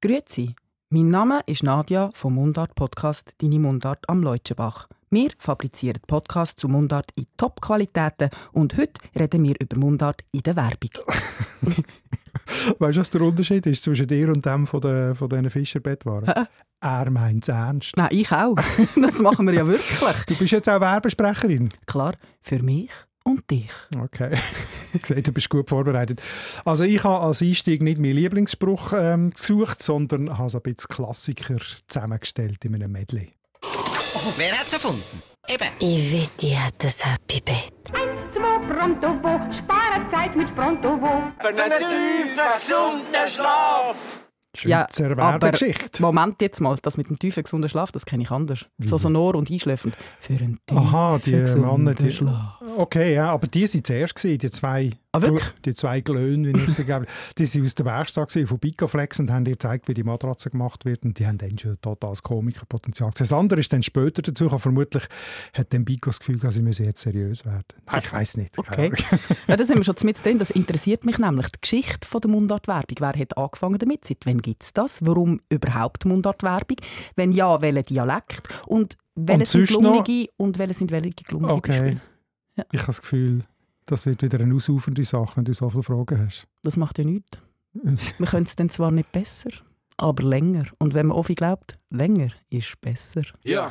Grüezi, mein Name ist Nadja vom Mundart-Podcast «Deine Mundart am Leutschenbach». Wir fabrizieren Podcasts zu Mundart in Top-Qualitäten und heute reden wir über Mundart in der Werbung. weißt du, was der Unterschied ist zwischen dir und dem von, den, von diesen Fischerbettwaren? Er meint es ernst. Nein, ich auch. Das machen wir ja wirklich. Du bist jetzt auch Werbesprecherin. Klar, für mich und dich. Okay. Ich sehe, du bist gut vorbereitet. Also ich habe als Einstieg nicht meinen Lieblingsspruch ähm, gesucht, sondern habe so ein bisschen Klassiker zusammengestellt in einem Medley. Wer hat's erfunden? Eben. Iveti hat das Happy Bett. Eins, zwei, pronto, wo, sparen Zeit mit pronto, wo. Für einen tiefen, gesunden Schlaf. Schweizer Werbegeschichte. Moment jetzt mal, das mit dem tiefen, gesunden Schlaf, das kenne ich anders. So sonor und einschläfend. Für einen tiefen, Aha, die Männer, die, Schlaf. Okay, ja, aber die waren zuerst, gewesen, die zwei, Ah, die zwei Glöhne, wie ich sie gebe. Die waren aus der Werkstatt von Bicoflex und haben dir gezeigt, wie die Matratze gemacht wird. Und die haben dann schon totales Komikerpotenzial. Das andere ist dann später dazu gekommen. Vermutlich hat dann Bico das Gefühl, sie müssen jetzt seriös werden. Nein, ich weiß nicht. Okay. Ja, da sind wir schon mit drin. Das interessiert mich nämlich. Die Geschichte von der Mundartwerbung. Wer hat angefangen damit? Seit wann gibt es das? Warum überhaupt Mundartwerbung? Wenn ja, welcher Dialekt? Und welche sind sonst noch- und welche sind welche gelungene Okay. Beispiele? Ich habe das Gefühl, das wird wieder eine ausufernde Sache, wenn du so viele Fragen hast. Das macht ja nichts. Wir können es dann zwar nicht besser, aber länger. Und wenn man Ofi glaubt, länger ist besser. Ja.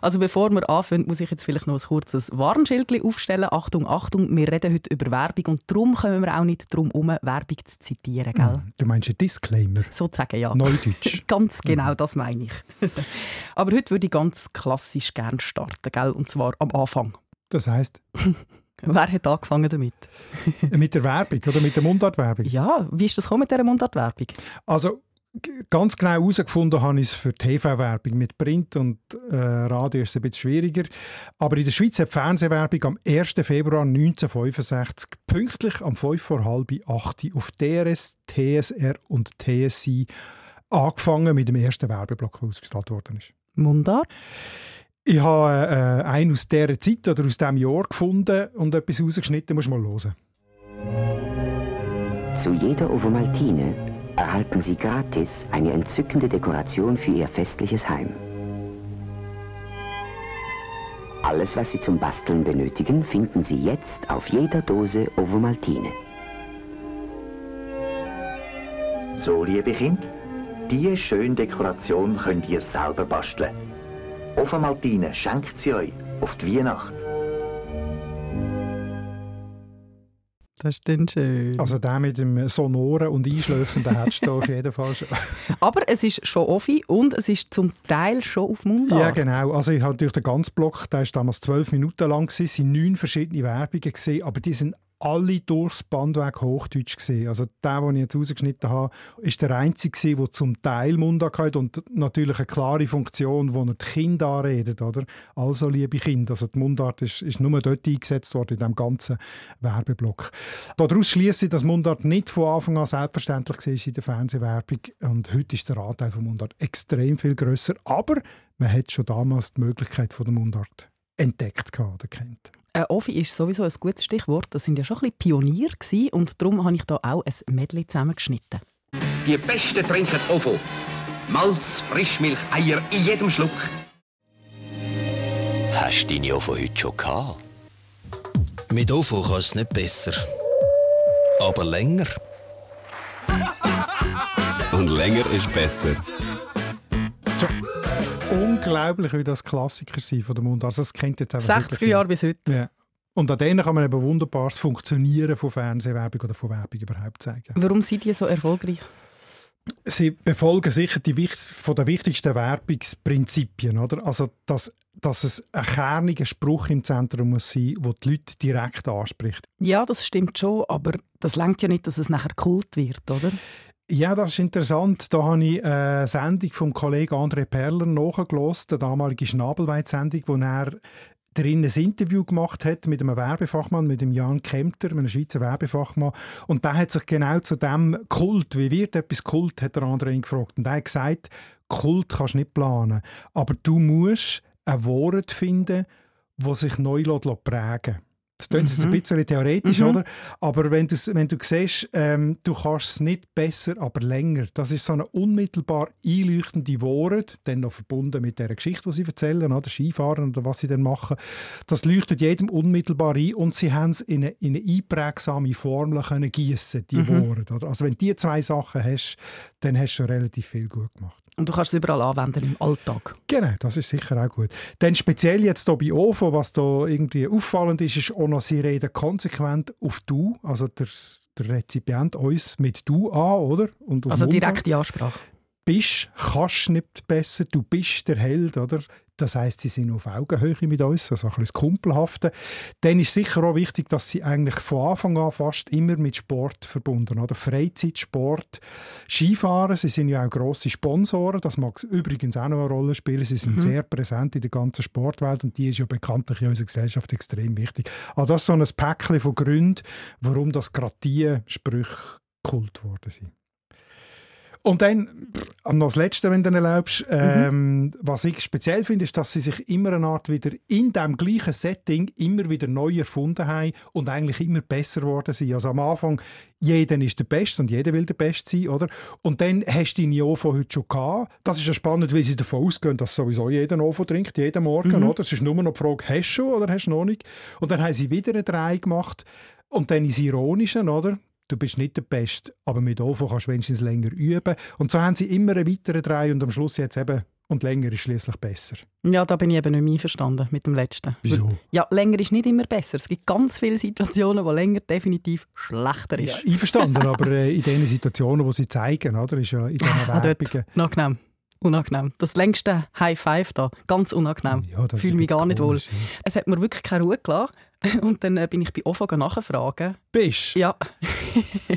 Also bevor wir anfangen, muss ich jetzt vielleicht noch ein kurzes Warnschild aufstellen. Achtung, Achtung, wir reden heute über Werbung und darum kommen wir auch nicht darum herum, Werbung zu zitieren, gell? Du meinst einen Disclaimer? Sozusagen, ja. Neudeutsch. Ganz genau, das meine ich. Aber heute würde ich ganz klassisch gerne starten, gell? Und zwar am Anfang. Das heisst, Wer hat angefangen damit? mit der Werbung oder mit der Mundartwerbung? Ja, wie ist das gekommen mit dieser Mundartwerbung? Also ganz genau herausgefunden habe ich es für TV-Werbung. Mit Print und äh, Radio ist es ein bisschen schwieriger. Aber in der Schweiz hat die Fernsehwerbung am 1. Februar 1965 pünktlich am 5 vor halb 8 Uhr auf DRS, TSR und TSI angefangen mit dem ersten Werbeblock, der ausgestrahlt worden ist. Mundart? Ich habe äh, einen aus dieser Zeit oder aus diesem Jahr gefunden und etwas rausgeschnitten. Muss mal hören. Zu jeder Ovomaltine erhalten Sie gratis eine entzückende Dekoration für Ihr festliches Heim. Alles, was Sie zum Basteln benötigen, finden Sie jetzt auf jeder Dose Ovomaltine. So, liebe Kinder, diese schöne Dekoration könnt ihr selber basteln. Offenmaltine schenkt sie euch auf die Weihnacht. Das ist dann schön. Also der mit dem sonoren und einschläfenden hättest du auf jeden Fall schon. Aber es ist schon Offi und es ist zum Teil schon auf Mundart. Ja, genau. Also ich habe durch den ganzen Block, der ist damals zwölf Minuten lang, es sind neun verschiedene Werbungen gesehen, aber die sind alle durchs Band weg Hochdeutsch gesehen. Also der, den ich jetzt rausgeschnitten habe, ist der einzige der zum Teil Mundart hat und natürlich eine klare Funktion, wo er die Kinder anredet, oder? Also, liebe Kinder, also die Mundart ist, ist nur dort eingesetzt worden, in diesem ganzen Werbeblock. Daraus schließe ich, dass Mundart nicht von Anfang an selbstverständlich war in der Fernsehwerbung und heute ist der Anteil von Mundart extrem viel grösser, aber man hat schon damals die Möglichkeit von der Mundart entdeckt oder kennt. Äh, Offi ist sowieso ein gutes Stichwort. Das sind ja schon ein bisschen Pionier gewesen und darum habe ich da auch ein Medley zusammengeschnitten. Die Besten trinken Ovo. Malz, Frischmilch, Eier in jedem Schluck. Hast du deine Ovo heute schon gehabt? Mit OFO kann es nicht besser. Aber länger. Und länger ist besser. Unglaublich, wie das Klassiker sind von der Mundart. Also das kennt jetzt einfach 60er wirklich Jahre bis heute. Ja. Und an denen kann man eben wunderbar das Funktionieren von Fernsehwerbung oder von Werbung überhaupt zeigen. Warum sind die so erfolgreich? Sie befolgen sicher die von der wichtigsten Werbungsprinzipien, oder? Also, dass, dass es ein kerniger Spruch im Zentrum muss sein, der die Leute direkt anspricht. Ja, das stimmt schon, aber das lenkt ja nicht, dass es nachher Kult wird, oder? Ja, das ist interessant. Da habe ich eine Sendung vom Kollegen André Perler nachgelost, eine damalige Schnabelweit-Sendung, wo er darin ein Interview gemacht hat mit einem Werbefachmann, mit dem Jan Kempter, einem Schweizer Werbefachmann. Und der hat sich genau zu dem Kult, wie wird etwas Kult, hat der andere ihn gefragt. Und er hat gesagt, Kult kannst du nicht planen, aber du musst ein Wort finden, das sich neu prägen lässt. Das klingt jetzt ein Mhm. bisschen theoretisch, Mhm. oder? Aber wenn, wenn du siehst, ähm, du kannst es nicht besser, aber länger. Das ist so eine unmittelbar einleuchtende Wort, dann noch verbunden mit der Geschichte, die sie erzählen, oder Skifahren oder was sie dann machen. Das leuchtet jedem unmittelbar ein und sie haben es in eine, in eine einprägsame Formel können gießen, die Mhm. Worte. Oder? Also wenn du diese zwei Sachen hast, dann hast du schon relativ viel gut gemacht. Und du kannst es überall anwenden im Alltag. Genau, das ist sicher auch gut. Dann speziell jetzt hier bei OFO, was da irgendwie auffallend ist, ist auch noch, sie reden konsequent auf «du», also der, der Rezipient uns mit «du» an, oder? Also direkte Ansprache. Bist, kannst nicht besser, du bist der Held, oder? Das heißt, sie sind auf Augenhöhe mit uns, also ein bisschen das Kumpelhafte. Dann ist sicher auch wichtig, dass sie eigentlich von Anfang an fast immer mit Sport verbunden oder Freizeitsport, Skifahren, sie sind ja auch grosse Sponsoren, das mag übrigens auch noch eine Rolle spielen. Sie sind Mhm. sehr präsent in der ganzen Sportwelt und die ist ja bekanntlich in unserer Gesellschaft extrem wichtig. Also das ist so ein Päckchen von Gründen, warum das gerade diese Sprüche Kult worden sind. Und dann noch das Letzte, wenn du erlaubst. Ähm, Was ich speziell finde, ist, dass sie sich immer eine Art wieder in dem gleichen Setting immer wieder neu erfunden haben und eigentlich immer besser geworden sind. Also am Anfang, jeder ist der Beste und jeder will der Beste sein, oder? Und dann hast du deine OVO heute schon gehabt. Das ist ja spannend, weil sie davon ausgehen, dass sowieso jeder OVO trinkt, jeden Morgen, Mhm. oder? Es ist nur noch die Frage, hast du schon oder hast du noch nicht? Und dann haben sie wieder eine Drei gemacht und dann ist Ironische, oder? Du bist nicht der Beste, aber mit OVO kannst du wenigstens länger üben. Und so haben sie immer einen weiteren Drei und am Schluss jetzt eben, und länger ist schließlich besser. Ja, da bin ich eben nicht mehr einverstanden mit dem letzten. Wieso? Ja, länger ist nicht immer besser. Es gibt ganz viele Situationen, wo länger definitiv schlechter ist. Ja, einverstanden, aber äh, in den Situationen, die sie zeigen, oder, ist ja in diesen Ah. Werbungen... Unangenehm. Unangenehm. Das längste High Five da, ganz unangenehm. Ja, Fühle mich gar nicht wohl. ja. Es hat mir wirklich keine Ruhe gelassen. Und dann äh, bin ich bei OFO nachfragen. Bist Ja.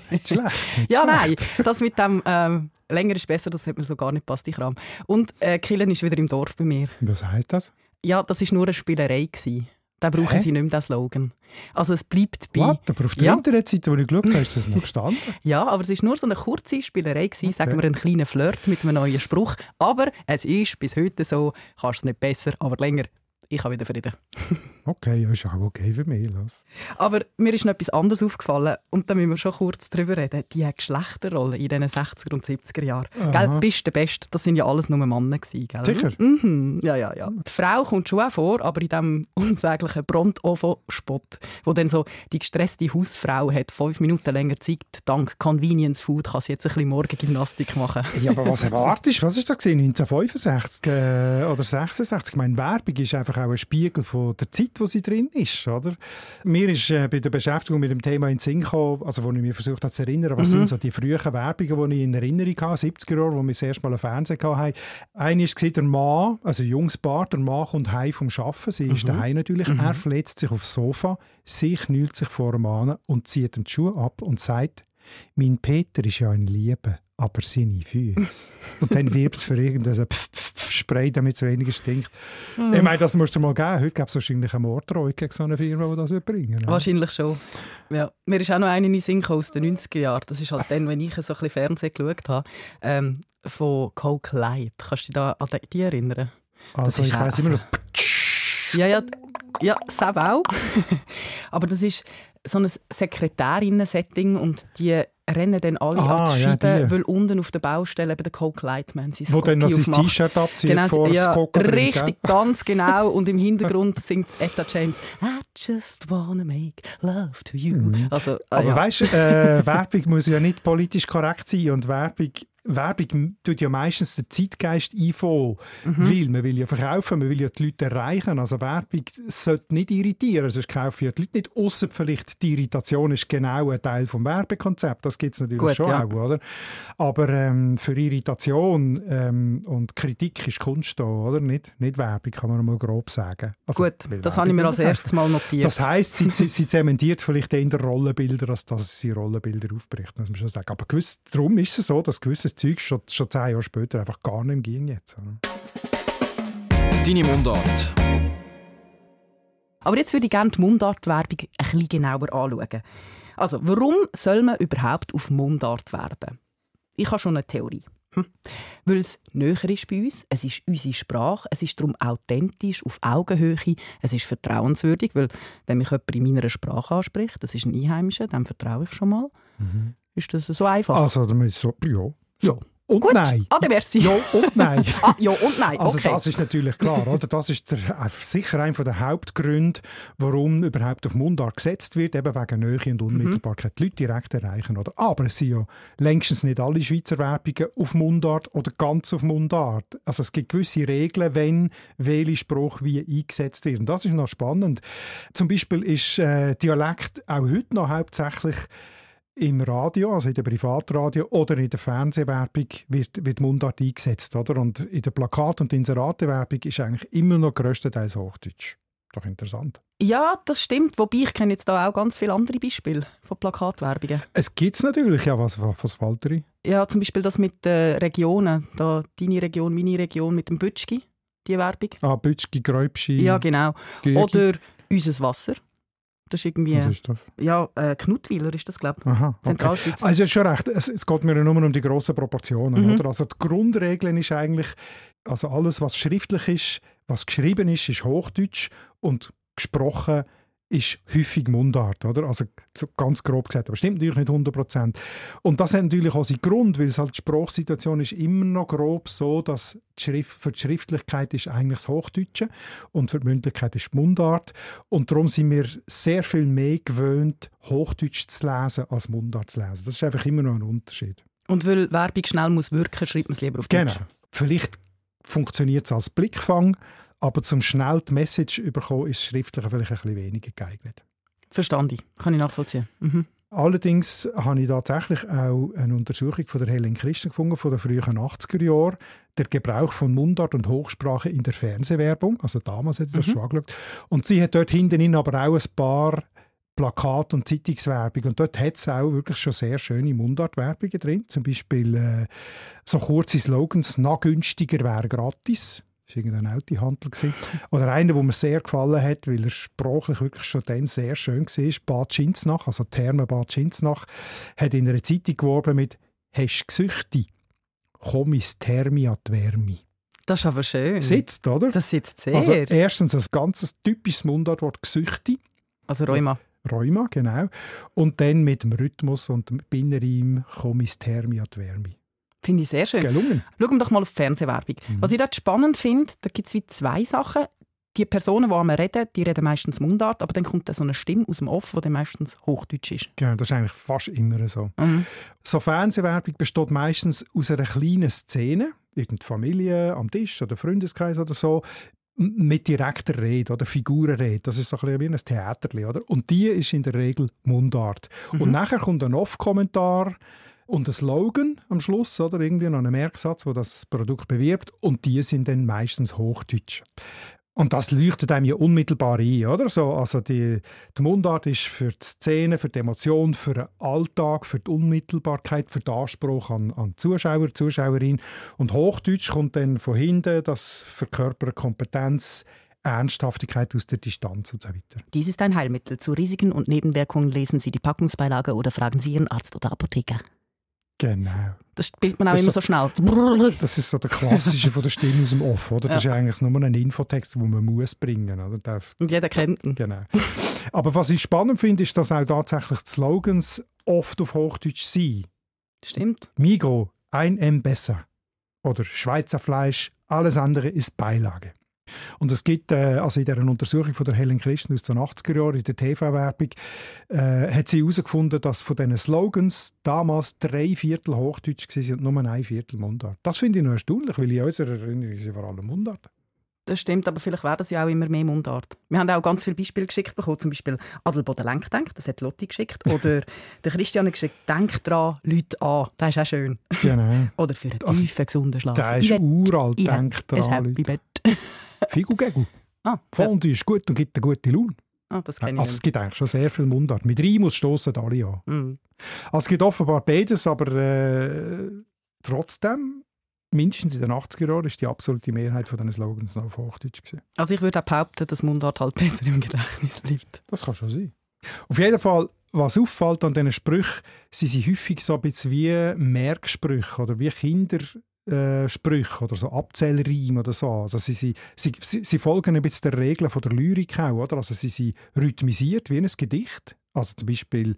Nicht schlecht. Nicht Ja, nein, schlecht. das mit dem ähm, länger ist besser, das hat mir so gar nicht passt, die Kram. Und äh, Killen ist wieder im Dorf bei mir. Was heisst das? Ja, das war nur eine Spielerei. Gewesen. Da brauchen Hä? sie nicht mehr den Slogan. Also es bleibt bei... What? Aber auf der Ja. Internetseite, wo ich geschaut habe, ist das noch gestanden. Ja, aber es war nur so eine kurze Spielerei, gewesen, sagen wir einen kleinen Flirt mit einem neuen Spruch. Aber es ist bis heute so, kannst es nicht besser, aber länger. Ich habe wieder Frieden. Okay, ja, ist auch okay für mich. Los. Aber mir ist noch etwas anderes aufgefallen und da müssen wir schon kurz drüber reden. Die Geschlechterrolle in den 60er und 70er Jahren. Aha. Gell, bist der Beste, das sind ja alles nur Männer gewesen, gell? Sicher? Mhm. Ja, ja, ja. Die Frau kommt schon auch vor, aber in diesem unsäglichen Brontovo-Spot, wo dann so die gestresste Hausfrau hat fünf Minuten länger Zeit, dank Convenience Food kann sie jetzt ein bisschen Morgengymnastik machen. Ja, aber was erwartest du? Was ist das gewesen? 1965 äh, oder 66? Ich meine, Werbung ist einfach auch ein Spiegel von der Zeit, wo sie drin ist, oder? Mir ist äh, bei der Beschäftigung mit dem Thema in den Sinn gekommen, also wo ich mir versucht habe zu erinnern, was Mhm. sind so die frühen Werbungen, die ich in Erinnerung habe, 70er Jahre, wo wir das erste Mal einen Fernseher hatten. Eine war der Mann, also junges Paar, der Mann kommt heim vom Arbeiten, sie ist Mhm. daheim natürlich, Mhm. er verletzt sich aufs Sofa, sie knüllt sich vor dem an und zieht ihm die Schuhe ab und sagt, mein Peter ist ja ein Liebe, aber seine Füße. und dann wirbt es für irgendein Pf- Pf- Pf- Spray, damit es weniger stinkt. Mhm. Ich meine, das musst du mal geben. Heute gibt es wahrscheinlich eine Morddrohung gegen so eine Firma, die das bringen würde. Wahrscheinlich schon. Ja. Mir ist auch noch eine in den Sinn aus den 90er Jahren. Das ist halt dann, wenn ich so ein bisschen Fernsehen geschaut habe, ähm, von Coke Light. Kannst du dich da an die- erinnern? Das Also ist ich weiss immer noch... Ja, ja, ja, Seb auch. Aber das ist so ein Sekretärinnen-Setting und die rennen dann alle Ah, an die ja, Scheibe, die. weil unten auf der Baustelle eben der Coke Lightman sein Wo dann noch sein. T-Shirt abzieht, genau, er ja, das Coca Richtig, gell? ganz genau. Und im Hintergrund singt Etta James «I just wanna make love to you». Also, ah, Aber ja. weißt du, äh, Werbung muss ja nicht politisch korrekt sein und Werbung Werbung tut ja meistens den Zeitgeist einfangen, mhm. weil man will ja verkaufen, man will ja die Leute erreichen. Also Werbung sollte nicht irritieren, sonst kaufen ja die Leute nicht, außer vielleicht die Irritation ist genau ein Teil vom Werbekonzept. Das gibt es natürlich Gut, schon ja. auch, oder? Aber ähm, für Irritation ähm, und Kritik ist Kunst da, oder? Nicht, nicht Werbung, kann man mal grob sagen. Also, Gut, das habe ich mir als erstes Mal notiert. Das heisst, sie, sie, sie zementiert vielleicht eher Rollenbilder, als dass sie Rollenbilder aufbricht, muss man schon sagen. Aber gewiss, darum ist es so, dass gewisse das Zeug schon, schon zehn Jahre später einfach gar nicht mehr ging jetzt. Deine Mundart. Aber jetzt würde ich gerne die Mundartwerbung ein bisschen genauer anschauen. Also, warum soll man überhaupt auf Mundart werben? Ich habe schon eine Theorie. Hm. Weil es näher ist bei uns, es ist unsere Sprache, es ist darum authentisch, auf Augenhöhe, es ist vertrauenswürdig, weil wenn mich jemand in meiner Sprache anspricht, das ist ein Einheimischer, dann vertraue ich schon mal. Mhm. Ist das so einfach? Also, damit so, ja, ja. Und Gut. nein. Ah, merci. Ja und nein. ah, ja und nein. Also okay. das ist natürlich klar, oder? Das ist der, äh, sicher einer der Hauptgründe, warum überhaupt auf Mundart gesetzt wird, eben wegen Nähe und Unmittelbarkeit, mhm. die Leute direkt erreichen, oder? Aber es sind ja längstens nicht alle Schweizer Werbungen auf Mundart oder ganz auf Mundart. Also es gibt gewisse Regeln, wenn welcher Spruch wie eingesetzt wird. Und das ist noch spannend. Zum Beispiel ist äh, Dialekt auch heute noch hauptsächlich im Radio, also in der Privatradio oder in der Fernsehwerbung wird, wird Mundart eingesetzt. Oder? Und in der Plakat- und Inseratewerbung ist eigentlich immer noch größtenteils Hochdeutsch. Doch interessant. Ja, das stimmt. Wobei ich kenne jetzt da auch ganz viele andere Beispiele von Plakatwerbungen. Es gibt es natürlich, ja. Was, was Walteri? Ja, zum Beispiel das mit den Regionen. Da, deine Region, meine Region mit dem Bütschki, die Werbung. Ah, Bütschki, Gräubschi. Ja, genau. Gürgi. Oder unser Wasser. Das ist irgendwie. Was ist das? Ja, äh, Knutwiler ist das, glaube ich. Aha. Okay. Also, schon recht. Es, es, geht mir nur um die grossen Proportionen. Mhm. Oder? Also, die Grundregel ist eigentlich, also alles, was schriftlich ist, was geschrieben ist, ist Hochdeutsch und gesprochen ist häufig Mundart, oder? Also ganz grob gesagt, aber stimmt natürlich nicht 100 Prozent. Und das hat natürlich auch seinen Grund, weil es halt die Sprachsituation ist immer noch grob so, dass die Schrift, für die Schriftlichkeit ist eigentlich das Hochdeutsche und für die Mündlichkeit ist die Mundart. Und darum sind wir sehr viel mehr gewöhnt, Hochdeutsch zu lesen als Mundart zu lesen. Das ist einfach immer noch ein Unterschied. Und weil Werbung schnell muss wirken, schreibt man es lieber auf Deutsch. Genau. Vielleicht funktioniert es als Blickfang, aber zum schnell die Message überkommen, ist schriftlich vielleicht ein bisschen weniger geeignet. Verstanden, kann ich nachvollziehen. Mhm. Allerdings habe ich tatsächlich auch eine Untersuchung von der Helen Christen gefunden, von den frühen 80er Jahren, der Gebrauch von Mundart und Hochsprache in der Fernsehwerbung. Also damals hat sie das mhm. schon angeschaut. Und sie hat dort hinten aber auch ein paar Plakat- und Zeitungswerbung. Und dort hat es auch wirklich schon sehr schöne Mundartwerbungen drin. Zum Beispiel äh, so kurze Slogans, «Na günstiger wäre gratis». Das war irgendein Autohandel. Oder einer, der mir sehr gefallen hat, weil er sprachlich wirklich schon dann sehr schön war, Bad Schinznach, also Therme Bad Schinznach, hat in einer Zeitung geworben mit «Hast Gesüchte? Komm ins Thermi an die Wärme». Das ist aber schön. Sitzt, oder? Das sitzt sehr. Also erstens ein ganz typisches Mundartwort «Gesüchte». Also Rheuma. Rheuma, genau. Und dann mit dem Rhythmus und dem Binnenreim «Komm ins Thermi an die Wärme». Finde ich sehr schön. Gelungen. Schauen wir doch mal auf die Fernsehwerbung. Mhm. Was ich dort spannend finde, da gibt es wie zwei Sachen. Die Personen, die einmal reden, die reden meistens Mundart, aber dann kommt da so eine Stimme aus dem Off, die dann meistens Hochdeutsch ist. Genau, das ist eigentlich fast immer so. Mhm. So Fernsehwerbung besteht meistens aus einer kleinen Szene, irgendeine Familie am Tisch oder Freundeskreis oder so, mit direkter Rede oder Figurenrede. Das ist so ein bisschen wie ein Theater. Oder? Und die ist in der Regel Mundart. Mhm. Und nachher kommt ein Off-Kommentar, und ein Slogan am Schluss, oder irgendwie noch einen Merksatz, wo das Produkt bewirbt und die sind dann meistens Hochdeutsch. Und das leuchtet einem ja unmittelbar ein, oder? So, also die, die Mundart ist für die Szene, für die Emotion, für den Alltag, für die Unmittelbarkeit, für den Anspruch an, an Zuschauer, Zuschauerin. Und Hochdeutsch kommt dann von hinten, das verkörpert Kompetenz, Ernsthaftigkeit aus der Distanz und so weiter. Dies ist ein Heilmittel. Zu Risiken und Nebenwirkungen lesen Sie die Packungsbeilage oder fragen Sie Ihren Arzt oder Apotheker. Genau. Das spielt man auch das immer so, schnell. Das ist so der klassische von der Stimme aus dem Off, oder? Das ja. ist eigentlich nur ein Infotext, den man muss bringen muss. Und jeder kennt ihn. Genau. Aber was ich spannend finde, ist, dass auch tatsächlich die Slogans oft auf Hochdeutsch sind. Stimmt. Migro, ein M besser. Oder Schweizer Fleisch, alles andere ist Beilage. Und es gibt, äh, also in dieser Untersuchung von der Helen Christen aus den 80er Jahren, in der TV-Werbung, äh, hat sie herausgefunden, dass von diesen Slogans damals drei Viertel Hochdeutsch waren und nur ein Viertel Mundart. Das finde ich noch erstaunlich, weil in unserer Erinnerung sind vor allem Mundart. Das stimmt, aber vielleicht werden sie auch immer mehr Mundart. Wir haben auch ganz viele Beispiele geschickt bekommen, zum Beispiel Adelboden Lenkdenk, das hat Lotti geschickt, oder der Christian hat geschickt, denk dran, Leute an, das ist auch schön. Genau. oder für einen also, tiefen, gesunden Schlaf. Der ist uralt, denk dran, ein Happy Bett. Figugegel. Ah, Fondue ist gut und gibt eine gute Laune. Ah, das kenne ich also, es gibt eigentlich schon sehr viel Mundart. Mit Rimus stoßen alle an. Mm. Also, es gibt offenbar beides, aber äh, trotzdem mindestens in den 80er Jahren ist die absolute Mehrheit von diesen Slogans noch auf Hochdeutsch gewesen. Also ich würde auch behaupten, dass Mundart halt besser im Gedächtnis bleibt. Das kann schon sein. Auf jeden Fall, was auffällt an diesen Sprüchen, sie sind häufig so ein bisschen wie Merksprüche oder wie Kindersprüche oder so Abzählreime oder so. Also sie, sie, sie, sie folgen ein bisschen der Regeln von der Lyrik auch, oder? Also sie sind rhythmisiert wie ein Gedicht. Also zum Beispiel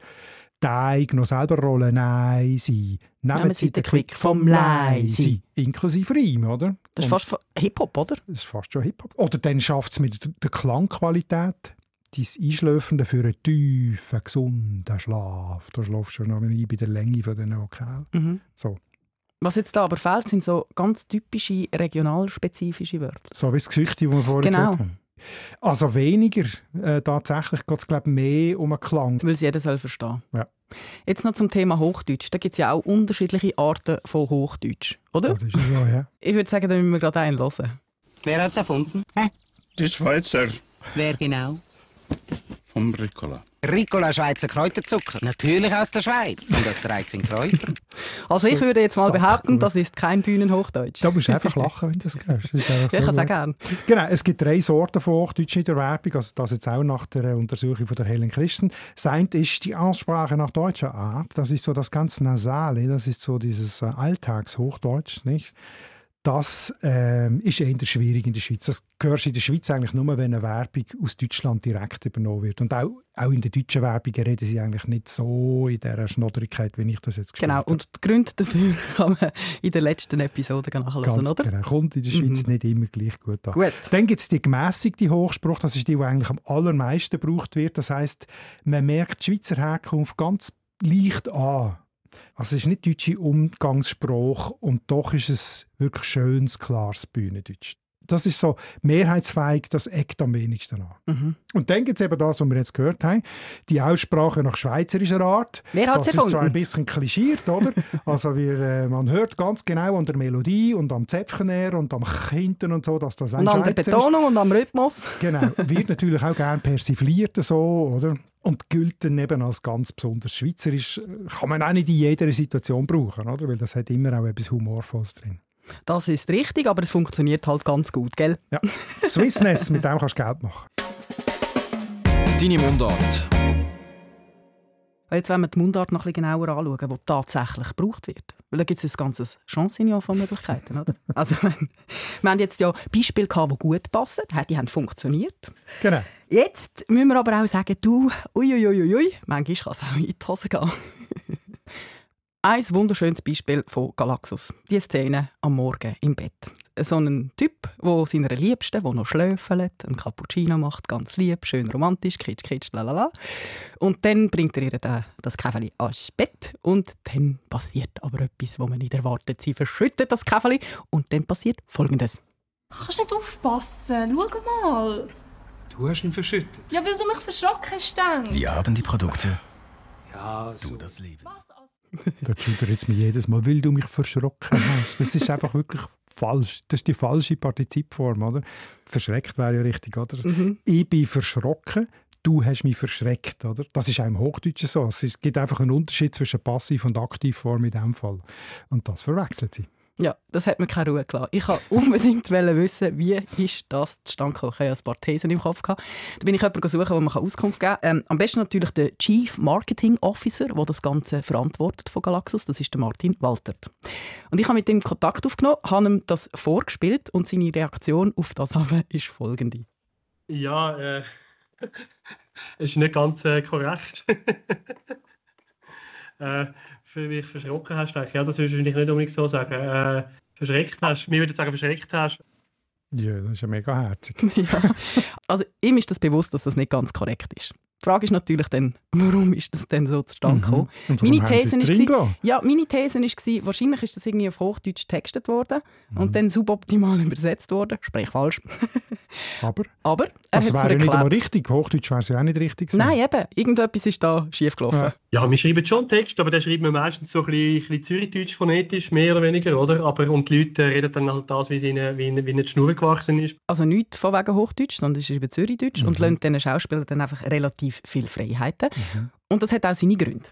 Teig noch selber rollen, nein, sie. Nehmen Sie den Quick vom Leise. Inklusive Reim, oder? Das ist Und fast Hip-Hop, oder? Das ist fast schon Hip-Hop. Oder dann schafft es mit der Klangqualität, dein Einschläfende für einen tiefen, gesunden Schlaf. Da schlafst du noch ein bei der Länge von den Vokalen. Mhm. So. Was jetzt da aber fehlt, sind so ganz typische regionalspezifische Wörter. So wie das Gesicht, das wir vorhin genau. gehört haben. Also weniger. Äh, tatsächlich geht es, glaube ich, mehr um einen Klang. Weil es jeder soll verstehen. Ja. Jetzt noch zum Thema Hochdeutsch. Da gibt es ja auch unterschiedliche Arten von Hochdeutsch, oder? Das ist so, ja. Ich würde sagen, da müssen wir gerade einen hören. Wer hat es erfunden? Hä? Die Schweizer. Wer genau? Vom Ricola. Ricola Schweizer Kräuterzucker. Natürlich aus der Schweiz. Und aus 13 Kräutern. Also ich würde jetzt mal behaupten, das ist kein Bühnenhochdeutsch. Da musst du einfach lachen, wenn du das hörst. Das ja, so ich kann es auch gerne. Genau, es gibt drei Sorten von Hochdeutsch in der Werbung. Also das jetzt auch nach der Untersuchung von der Helen Christen. Das eine ist die Aussprache nach deutscher Art. Das ist so das ganz Nasale. Das ist so dieses äh, Alltagshochdeutsch, nicht? Das ähm, ist eher schwierig in der Schweiz. Das hörst du in der Schweiz eigentlich nur, wenn eine Werbung aus Deutschland direkt übernommen wird. Und auch, auch in der deutschen Werbung reden sie eigentlich nicht so in dieser Schnodderigkeit, wie ich das jetzt Genau, habe. und die Gründe dafür kann man in der letzten Episode nachlesen, oder? Genau, kommt in der Schweiz Mhm. nicht immer gleich gut an. Gut. Dann gibt es die gemäßigte Hochspruch, das ist die, die eigentlich am allermeisten gebraucht wird. Das heißt, man merkt die Schweizer Herkunft ganz leicht an. Also es ist nicht deutsche Umgangssprache und doch ist es wirklich schönes, klares Bühnendeutsch. Das ist so mehrheitsfähig, das eckt am wenigsten an. Mhm. Und dann gibt es eben das, was wir jetzt gehört haben, die Aussprache nach schweizerischer Art. Wer hat das ist zwar ein bisschen klischiert, oder? Also wir, äh, man hört ganz genau an der Melodie und am Zäpfchen her und am Hinten und so, dass das ein Und an der Schweizer ist. Betonung und am Rhythmus. Genau, wird natürlich auch gerne persifliert so, oder? Und gilt dann eben als ganz besonders schweizerisch. Kann man auch nicht in jeder Situation brauchen, oder? Weil das hat immer auch etwas Humorvolles drin. Das ist richtig, aber es funktioniert halt ganz gut, gell? Ja. Swissness, mit dem kannst du Geld machen. Deine Mundart. Jetzt wollen wir die Mundart noch ein bisschen genauer anschauen, die tatsächlich gebraucht wird. Weil da gibt es ein ganzes Chancignon von Möglichkeiten. Oder? Also, wir, haben jetzt ja Beispiele gehabt, die gut passen, die haben funktioniert. Genau. Jetzt müssen wir aber auch sagen, du, uiuiuiui, ui, ui, manchmal kann es auch in die Hose gehen. Ein wunderschönes Beispiel von Galaxus. Die Szene am Morgen im Bett. So ein Typ, der seiner Liebsten, der noch schläfelt, einen Cappuccino macht, ganz lieb, schön romantisch, kitsch, kitsch, lalala. Und dann bringt er ihr da- das Käfeli ans Bett und dann passiert aber etwas, wo man nicht erwartet. Sie verschüttet das Käfeli und dann passiert Folgendes. Kannst nicht aufpassen. Schau mal. Du hast ihn verschüttet. Ja, weil du mich verschrocken hast dann. Wir haben die Produkte. Ja, du das Leben. Da jetzt mir jedes Mal, weil du mich verschrocken hast. Das ist einfach wirklich falsch. Das ist die falsche Partizipform, oder? Verschreckt wäre ja richtig, oder? Ich bin verschrocken, du hast mich verschreckt, oder? Das ist auch im Hochdeutschen so. Es gibt einfach einen Unterschied zwischen Passiv- und Aktivform in diesem Fall. Und das verwechselt sie. Ja, das hat mir keine Ruhe gelassen. Ich wollte unbedingt wissen, wie ist das zustande gekommen. Ich hatte ein paar Thesen im Kopf. Gehabt. Da bin ich jemanden suchen, der mir Auskunft geben kann. Ähm, am besten natürlich der Chief Marketing Officer, der das Ganze verantwortet von Galaxus. Das ist der Martin Waltert. Und ich habe mit ihm Kontakt aufgenommen, habe ihm das vorgespielt und seine Reaktion auf das ist folgende. Ja, äh, ist nicht ganz äh, korrekt. äh, für mich verschrocken hast, denke ich, ja, das würde ich nicht unbedingt so sagen. Äh, verschreckt hast, mir würde sagen, verschreckt hast. Ja, das ist ja mega herzig. ja. Also ihm ist das bewusst, dass das nicht ganz korrekt ist. Die Frage ist natürlich dann, warum ist das denn so zustande gekommen? Mhm. Und Meine These gelassen? ja, meine These war, wahrscheinlich ist das irgendwie auf Hochdeutsch getextet worden Mhm. und dann suboptimal übersetzt worden. Sprich falsch. Aber, Aber er das wäre ja nicht einmal erklärt. richtig. Hochdeutsch wäre es ja auch nicht richtig gewesen. Nein, eben. Irgendetwas ist da schiefgelaufen. Ja. Ja, wir schreiben schon Text, aber den schreiben wir meistens so ein bisschen, ein bisschen Zürichdeutsch phonetisch, mehr oder weniger, oder? Aber, und die Leute reden dann halt das, wie ihnen, wie ihnen, wie ihnen die Schnur gewachsen ist. Also nicht von wegen Hochdeutsch, sondern es ist über Zürichdeutsch Mhm. und lässt diesen Schauspielern dann einfach relativ viel Freiheiten. Mhm. Und das hat auch seine Gründe.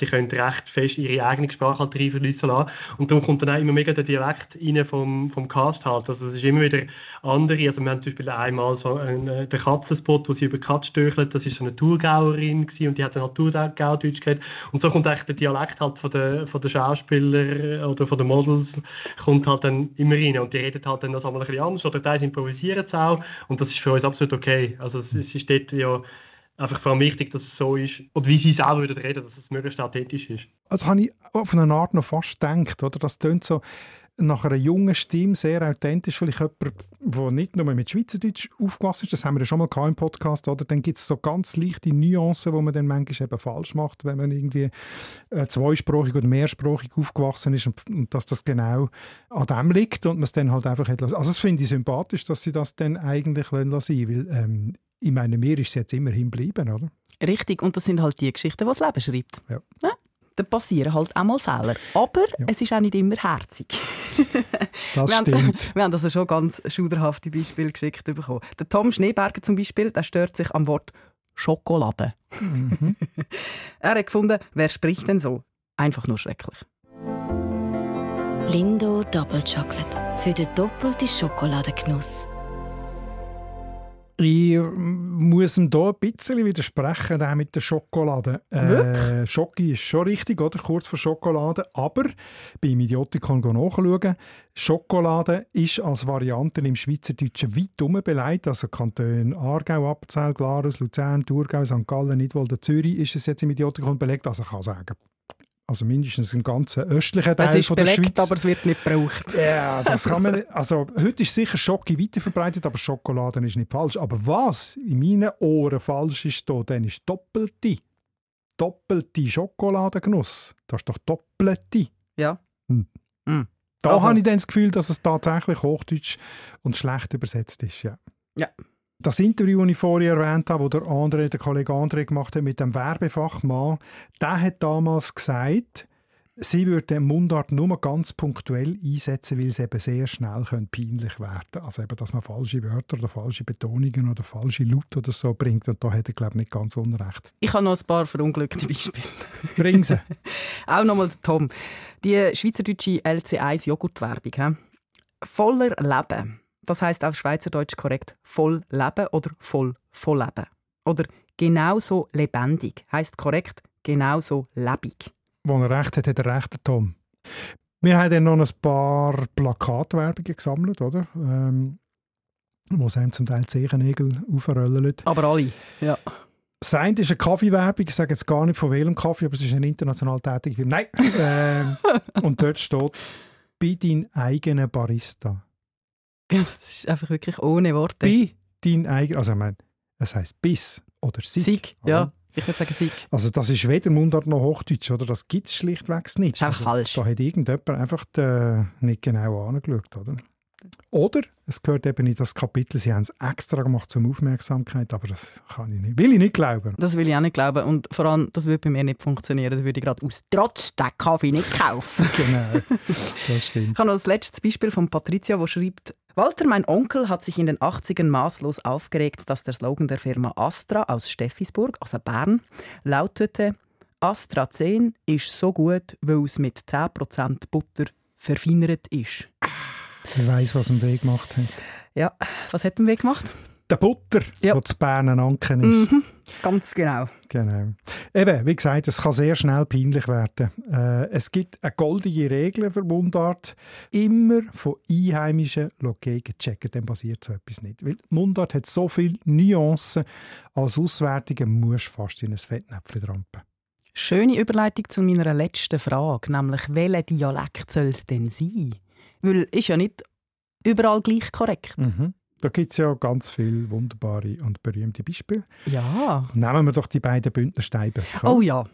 Sie können recht fest ihre eigene Sprache halt reinfließen lassen. Und darum kommt dann auch immer mega der Dialekt rein vom, vom Cast halt. Also es ist immer wieder andere. Also wir haben zum Beispiel einmal so einen, äh, den Katzenspot, wo sie über Katz stöchelt. Das ist so eine Thurgauerin gewesen, und die hat dann halt Thurgaudeutsch geredet. Und so kommt eigentlich der Dialekt halt von den, von den Schauspielern oder von den Models kommt halt dann immer rein. Und die reden halt dann das einmal ein bisschen anders. Oder teils improvisieren es auch. Und das ist für uns absolut okay. Also es, es ist dort ja einfach vor allem wichtig, dass es so ist. Und wie sie selber wieder reden, dass es möglichst authentisch ist. Also habe ich auf eine Art noch fast gedacht, oder? Das tönt so nach einer jungen Stimme sehr authentisch. Vielleicht jemand, der nicht nur mit Schweizerdeutsch aufgewachsen ist, das haben wir ja schon mal im Podcast, oder? Dann gibt es so ganz leichte Nuancen, die man dann manchmal eben falsch macht, wenn man irgendwie äh, zweisprachig oder mehrsprachig aufgewachsen ist und, und dass das genau an dem liegt und man es dann halt einfach hat lassen. Also das finde ich sympathisch, dass sie das dann eigentlich lassen lassen, weil ähm, ich meine, mir ist es jetzt immerhin geblieben, oder? Richtig, und das sind halt die Geschichten, die das Leben schreibt. Ja. Da passieren halt auch mal Fehler. Aber es ist auch nicht immer herzig. Das wir stimmt. Haben, wir haben also schon ganz schuderhafte Beispiele geschickt bekommen. Der Tom Schneeberger zum Beispiel, der stört sich am Wort Schokolade. Mhm. er hat gefunden, wer spricht denn so? Einfach nur schrecklich. Lindo Double Chocolate für den doppelten Schokoladengenuss. Ich muss ihm hier ein bisschen widersprechen, der mit der Schokolade. Äh, Schoki ist schon richtig, oder? kurz vor Schokolade. Aber beim Idiotikon nachschauen, Schokolade ist als Variante im Schweizerdeutschen weit umbeleidigt. Also Kantone Aargau, Appenzell, Glarus, Luzern, Thurgau, St. Gallen, Nidwalden, Zürich ist es jetzt im Idiotikon belegt. Also ich kann sagen, also mindestens im ganzen östlichen Teil Es ist von der belegt, Schweiz. aber es wird nicht gebraucht. Ja, das kann man. Also heute ist sicher Schoki weiter verbreitet, aber Schokolade ist nicht falsch. Aber was in meinen Ohren falsch ist, da, dann ist doppelte, doppelte Schokoladengenuss. Das ist doch doppelte. Ja. Hm. Hm. Da Also- habe ich dann das Gefühl, dass es tatsächlich Hochdeutsch und schlecht übersetzt ist. Ja. Ja. Das Interview, das ich vorher erwähnt habe, das der, André, der Kollege André gemacht hat mit dem Werbefachmann, der hat damals gesagt, sie würde den Mundart nur ganz punktuell einsetzen, weil es eben sehr schnell peinlich werden könnte. Also eben, dass man falsche Wörter oder falsche Betonungen oder falsche Laute oder so bringt. Und da hat er, glaube ich, nicht ganz unrecht. Ich habe noch ein paar verunglückte Beispiele. Bring sie. Auch nochmal Tom. Die schweizerdeutsche LC1 Joghurtwerbung. hä? Voller Leben. Das heißt auf Schweizerdeutsch korrekt voll Leben oder voll voll Leben. Oder genauso lebendig. Heißt korrekt genauso lebig. Wo er recht hat, hat er recht, der Tom. Wir haben dann noch ein paar Plakatwerbungen gesammelt, oder? Ähm, wo sie einem zum Teil Zehennägel aufrollen. Aber alle, ja. Das eine ist eine Kaffeewerbung. Ich sage jetzt gar nicht von welchem Kaffee, aber es ist eine international tätige Firma. Nein! ähm, und dort steht «Bei dein eigener Barista». Das ist einfach wirklich ohne Worte. Bei dein eigener... Also ich meine, es heisst «bis» oder «sig». Sieg, ja. Ich würde sagen Sieg. Also das ist weder Mundart noch Hochdeutsch, oder? Das gibt es schlichtweg nicht. Das ist einfach also, falsch. Da hat irgendjemand einfach äh, nicht genau angeschaut, oder? Oder es gehört eben in das Kapitel, sie haben es extra gemacht zum Aufmerksamkeit, aber das kann ich nicht. Will ich nicht glauben. Das will ich auch nicht glauben. Und vor allem, das würde bei mir nicht funktionieren. Da würde ich gerade aus Trotz den Kaffee nicht kaufen. genau, das stimmt. Ich habe noch das letzte Beispiel von Patricia, wo schreibt, Walter, mein Onkel, hat sich in den 80ern maßlos aufgeregt, dass der Slogan der Firma Astra aus Steffisburg, also Bern, lautete Astra 10 ist so gut, weil es mit 10% Butter verfeinert ist. Ich weiss, was im Weg gemacht hat. Ja, was hat er Weg gemacht? Der Butter, Ja. der zu Bern Anken ist. Mhm, ganz genau. Genau. Eben, wie gesagt, es kann sehr schnell peinlich werden. Äh, es gibt eine goldige Regel für Mundart. Immer von Einheimischen Logegen checken, dann passiert so etwas nicht. Weil Mundart hat so viele Nuancen, als Auswärtige musst du fast in ein Fettnäpfchen trampen. Schöne Überleitung zu meiner letzten Frage, nämlich welcher Dialekt soll es denn sein? Weil ist ja nicht überall gleich korrekt. Mhm. Da gibt es ja ganz viele wunderbare und berühmte Beispiele. Ja. Nehmen wir doch die beiden Bündner Steinböcke. Oh ja.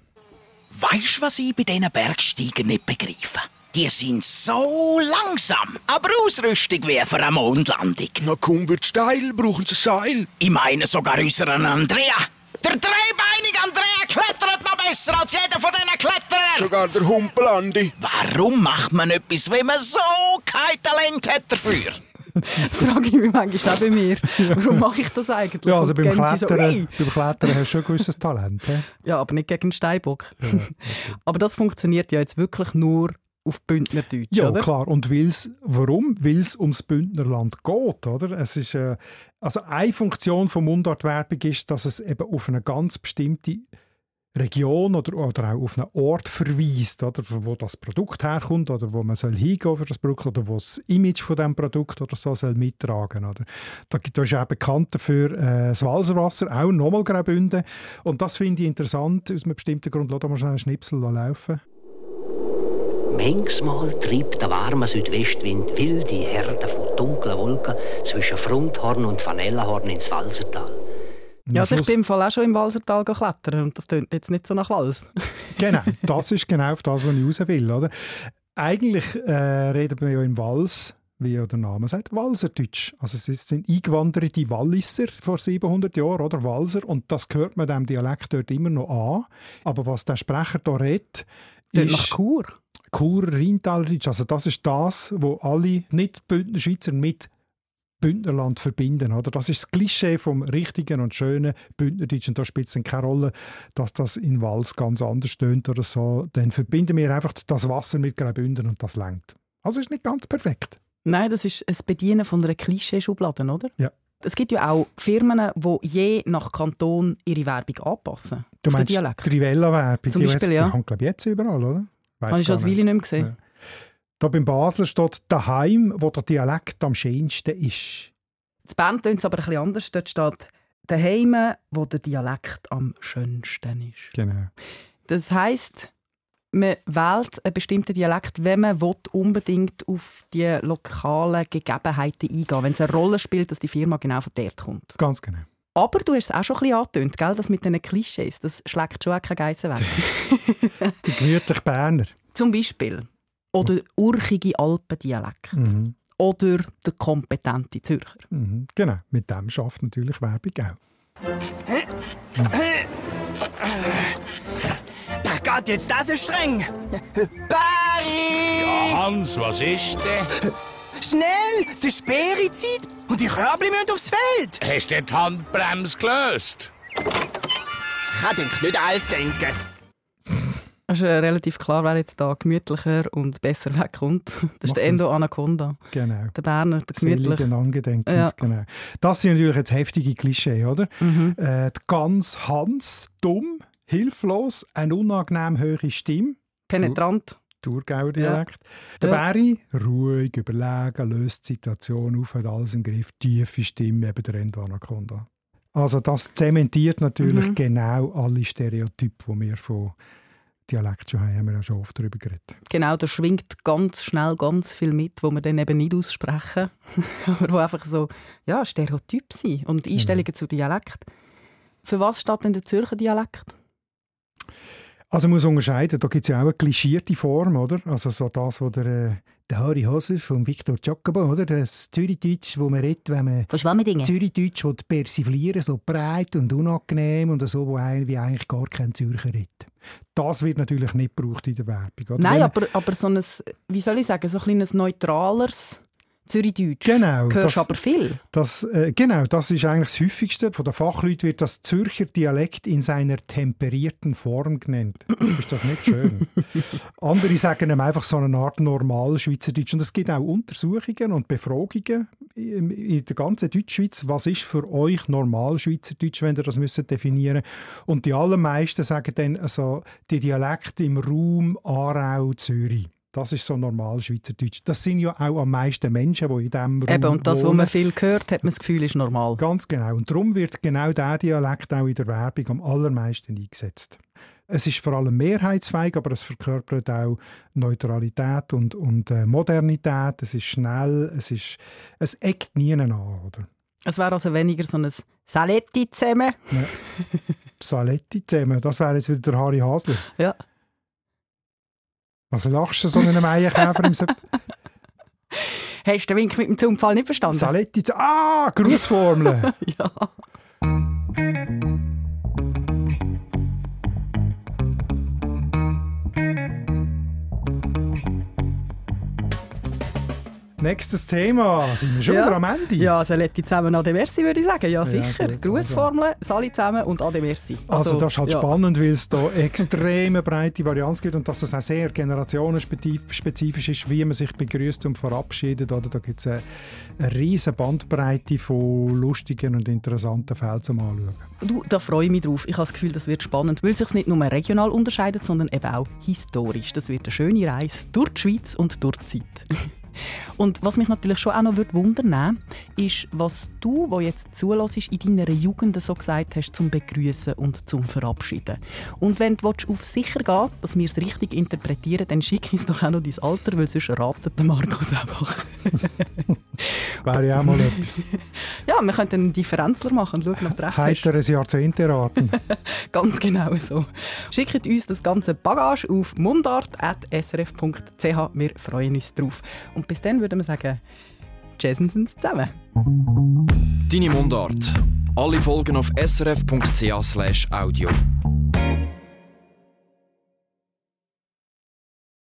Weißt du, was ich bei diesen Bergsteigen nicht begreife? Die sind so langsam, aber Ausrüstung wie für eine Mondlandung. Na komm, wird steil, brauchen sie Seil. Ich meine sogar unseren Andrea. Der dreibeinige Andrea klettert noch besser als jeder von diesen Kletterern. Sogar der Humpelandi. Warum macht man etwas, wenn man so kein Talent hat dafür? Das frage ich mich manchmal auch bei mir. Warum mache ich das eigentlich? Ja, also beim Klettern, so, beim Klettern hast du schon ein gewisses Talent. He? Ja, aber nicht gegen einen Steinbock. aber das funktioniert ja jetzt wirklich nur auf Bündnerdeutsch, Ja, oder? klar. Und weil's, warum? Weil es ums Bündnerland geht. Oder? Es ist, äh, also eine Funktion von Mundartwerbung ist, dass es eben auf eine ganz bestimmte Region oder, oder auch auf einen Ort verweist, oder, wo das Produkt herkommt oder wo man soll hingehen für das Produkt oder wo das Image von dem Produkt oder so soll mittragen. Oder. Da, da ist auch bekannt dafür äh, das Walserwasser, auch nochmal Graubünden. Und das finde ich interessant, aus einem bestimmten Grund. Lass mal schnell einen Schnipsel laufen. Manchmal treibt der warme Südwestwind wilde Herde von dunklen Wolken zwischen Fronthorn und Vanillehorn ins Walsertal. Ja, also ich bin im Fall auch schon im Walsertal klettern und das klingt jetzt nicht so nach Wals. Genau, das ist genau auf das, was ich raus will. Oder? Eigentlich äh, reden wir ja im Wals, wie ja der Name sagt, Walserdeutsch. Also es sind eingewanderte Walliser vor 700 Jahren, oder Walser, und das hört man dem Dialekt dort immer noch an. Aber was der Sprecher da redet, Dort ist... nach Chur. Chur Rheintalerdeutsch. Also das ist das, wo alle Nicht-Bündner Schweizer mit Bündnerland verbinden. Oder? Das ist das Klischee vom richtigen und schönen Bündnerdeutsch. Und da spielt es keine Rolle, dass das in Wals ganz anders tönt oder so. Dann verbinden wir einfach das Wasser mit Graubünden und das langt. Also ist nicht ganz perfekt. Nein, das ist ein Bedienen von einer Klischeeschublade, oder? Ja. Es gibt ja auch Firmen, die je nach Kanton ihre Werbung anpassen. Du meinst Dialekt. Trivella-Werbung? Zum Beispiel, ja. Die kommt, glaube ich, jetzt überall, oder? Weiss Habe ich das Weile nicht mehr gesehen. Ja. Da beim Basel steht «daheim, wo der Dialekt am schönsten ist». In Bern tönt es aber ein bisschen anders. Dort steht «daheim, wo der Dialekt am schönsten ist». Genau. Das heisst, man wählt einen bestimmten Dialekt, wenn man will, unbedingt auf die lokalen Gegebenheiten eingehen wenn es eine Rolle spielt, dass die Firma genau von dort kommt. Ganz genau. Aber du hast es auch schon ein bisschen angetönt, gell? das mit diesen Klischees, das schlägt schon auch keine Geissen weg. Die gemütlich Berner. Zum Beispiel. Oder urchige Alpendialekt. Mhm. Oder der kompetente Zürcher. Mhm. Genau, mit dem schafft natürlich Werbung auch. Geht jetzt das ist streng. Barry! Ja, Hans, was ist denn? Schnell, es ist Beerizeit und die Körbli müssen aufs Feld. Hast du die Handbremse gelöst? Ich kann denk nicht alles denken. Es ist äh, relativ klar, wer jetzt da gemütlicher und besser wegkommt. Das ist Macht der Endo Anaconda. Genau. Der Berner, der gemütlich. Seligen Angedenkens, Ja. genau. Das sind natürlich jetzt heftige Klischee, oder? Mhm. Äh, die ganz Hans, dumm, hilflos, eine unangenehm hohe Stimme. Penetrant. Thurgauer Dialekt. Der Ja. Berry, ruhig, überlegen, löst die Situation auf, hat alles im Griff, tiefe Stimme, eben der Endo Anaconda. Also das zementiert natürlich Mhm. genau alle Stereotype, die wir von Dialekt schon haben, haben wir ja schon oft darüber geredet. Genau, da schwingt ganz schnell ganz viel mit, wo wir dann eben nicht aussprechen, aber wo einfach so ja, Stereotyp sind und Einstellungen zu Dialekt. Für was steht denn der Zürcher Dialekt? Also man muss unterscheiden, da gibt es ja auch eine klischierte Form, oder? Also so das, was der, äh, der Harry Hauser von Victor Giacobo, oder? Das Zürichdeutsch, wo man redet, wenn man... Von Schwammendingen? Zürichdeutsch, das persiflieren, so breit und unangenehm und so, wo ein, wie eigentlich gar kein Zürcher redet. Das wird natürlich nicht gebraucht in der Werbung, oder? Nein, aber, aber so ein, wie soll ich sagen, so ein kleines neutraleres Zürichdeutsch. Genau, Hörst das- aber viel. Das, äh, genau, das ist eigentlich das Häufigste. Von den Fachleuten wird das Zürcher Dialekt in seiner temperierten Form genannt. Ist das nicht schön? Andere sagen ihm einfach so eine Art Normalschweizerdeutsch. Und es gibt auch Untersuchungen und Befragungen in, der ganzen Deutschschweiz. Was ist für euch Normalschweizerdeutsch, wenn ihr das müsst definieren Und die allermeisten sagen dann also, die Dialekte im Raum Aarau, Zürich. Das ist so normal Schweizerdeutsch. Das sind ja auch am meisten Menschen, die in diesem Raum Eben, und das, was wohnen. man viel hört, hat man das Gefühl, ist normal. Ganz genau. Und darum wird genau dieser Dialekt auch in der Werbung am allermeisten eingesetzt. Es ist vor allem mehrheitsfähig, aber es verkörpert auch Neutralität und, und äh, Modernität. Es ist schnell, es, ist, es eckt nie an. Oder? Es wäre also weniger so ein Saletti zusammen. Ja. Saletti zusammen, das wäre jetzt wieder der Harry Hasler. Ja. Was lachst du so einem Eierkäfer im September? Hast du den Wink mit dem Zunfall nicht verstanden? Saletti, ah, Grußformel. ja. Nächstes Thema. Sind wir schon ja. wieder am Ende? Ja, Saletti zusammen Ade Merci, würde ich sagen. Ja, sicher. Ja, Grußformeln, Sali zusammen und Ade Merci. Also, also das ist halt ja. spannend, weil es da extreme breite Varianz gibt und dass das auch sehr generationenspezifisch ist, wie man sich begrüßt und verabschiedet. Oder da gibt es eine, eine riesige Bandbreite von lustigen und interessanten Fällen zum Anschauen. Du, da freue ich mich drauf. Ich habe das Gefühl, das wird spannend, weil es sich nicht nur regional unterscheidet, sondern eben auch historisch. Das wird eine schöne Reise durch die Schweiz und durch die Zeit. Und was mich natürlich schon auch noch wundern ist, was du, wo jetzt zulässt, in deiner Jugend so gesagt hast zum Begrüßen und zum Verabschieden. Und wenn du auf sicher gehen dass wir es richtig interpretieren, dann schick uns doch auch noch dein Alter, weil sonst ratet der Markus einfach. Wäre ja auch mal etwas. Ja, wir könnten einen Differenzler machen und schauen, ob du recht Heiteres Jahrzehnt raten. Ganz genau so. Schickt uns das ganze Bagage auf mundart.srf.ch. Wir freuen uns drauf. Und bis dann würde man sagen, Jason sind zusammen. Deine Mundart. Alle Folgen auf srf.ch audio.